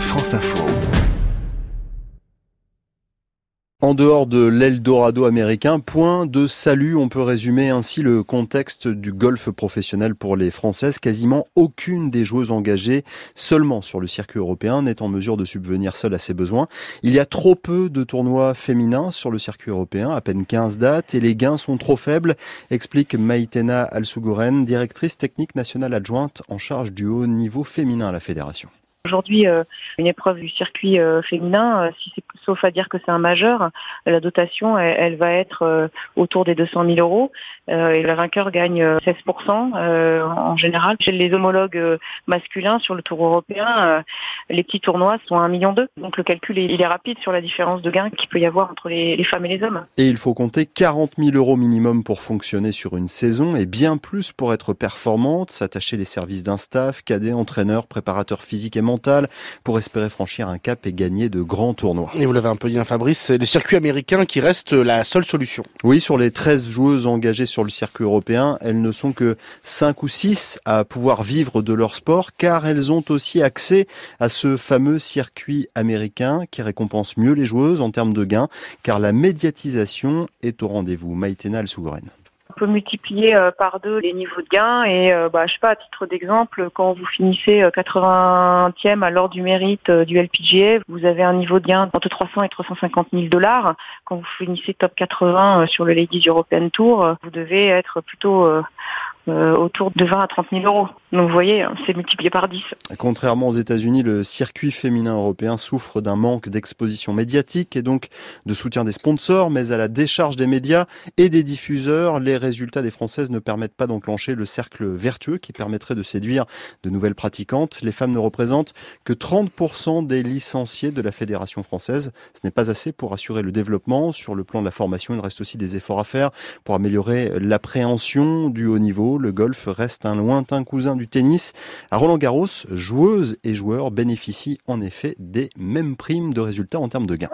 France Info. En dehors de l'Eldorado américain, point de salut, on peut résumer ainsi le contexte du golf professionnel pour les Françaises. Quasiment aucune des joueuses engagées seulement sur le circuit européen n'est en mesure de subvenir seule à ses besoins. Il y a trop peu de tournois féminins sur le circuit européen, à peine 15 dates, et les gains sont trop faibles, explique Maïtena Alsougoren, directrice technique nationale adjointe en charge du haut niveau féminin à la fédération. Aujourd'hui, euh, une épreuve du circuit euh, féminin, euh, si c'est sauf à dire que c'est un majeur, la dotation, elle, va être autour des 200 000 euros et le vainqueur gagne 16% en général. Chez les homologues masculins sur le Tour européen, les petits tournois sont à 1,2 million. Donc le calcul, il est rapide sur la différence de gains qu'il peut y avoir entre les, femmes et les hommes. Et il faut compter 40 000 euros minimum pour fonctionner sur une saison et bien plus pour être performante, s'attacher les services d'un staff, cadet, entraîneur, préparateur physique et mental pour espérer franchir un cap et gagner de grands tournois. Vous l'avez un peu dit, hein, Fabrice, c'est le circuit américain qui reste la seule solution. Oui, sur les 13 joueuses engagées sur le circuit européen, elles ne sont que 5 ou 6 à pouvoir vivre de leur sport car elles ont aussi accès à ce fameux circuit américain qui récompense mieux les joueuses en termes de gains car la médiatisation est au rendez-vous. Maïtena Sougren peut multiplier euh, par deux les niveaux de gains et euh, bah, je sais pas à titre d'exemple quand vous finissez 80e à l'ordre du mérite euh, du LPGA vous avez un niveau de gain entre 300 et 350 000 dollars. Quand vous finissez top 80 sur le Ladies European Tour vous devez être plutôt euh, autour de 20 à 30 000 euros. Donc vous voyez, hein, c'est multiplié par 10. Contrairement aux États-Unis, le circuit féminin européen souffre d'un manque d'exposition médiatique et donc de soutien des sponsors, mais à la décharge des médias et des diffuseurs, les résultats des Françaises ne permettent pas d'enclencher le cercle vertueux qui permettrait de séduire de nouvelles pratiquantes. Les femmes ne représentent que 30% des licenciés de la Fédération française. Ce n'est pas assez pour assurer le développement. Sur le plan de la formation, il reste aussi des efforts à faire pour améliorer l'appréhension du haut niveau le golf reste un lointain cousin du tennis. À Roland Garros, joueuses et joueurs bénéficient en effet des mêmes primes de résultats en termes de gains.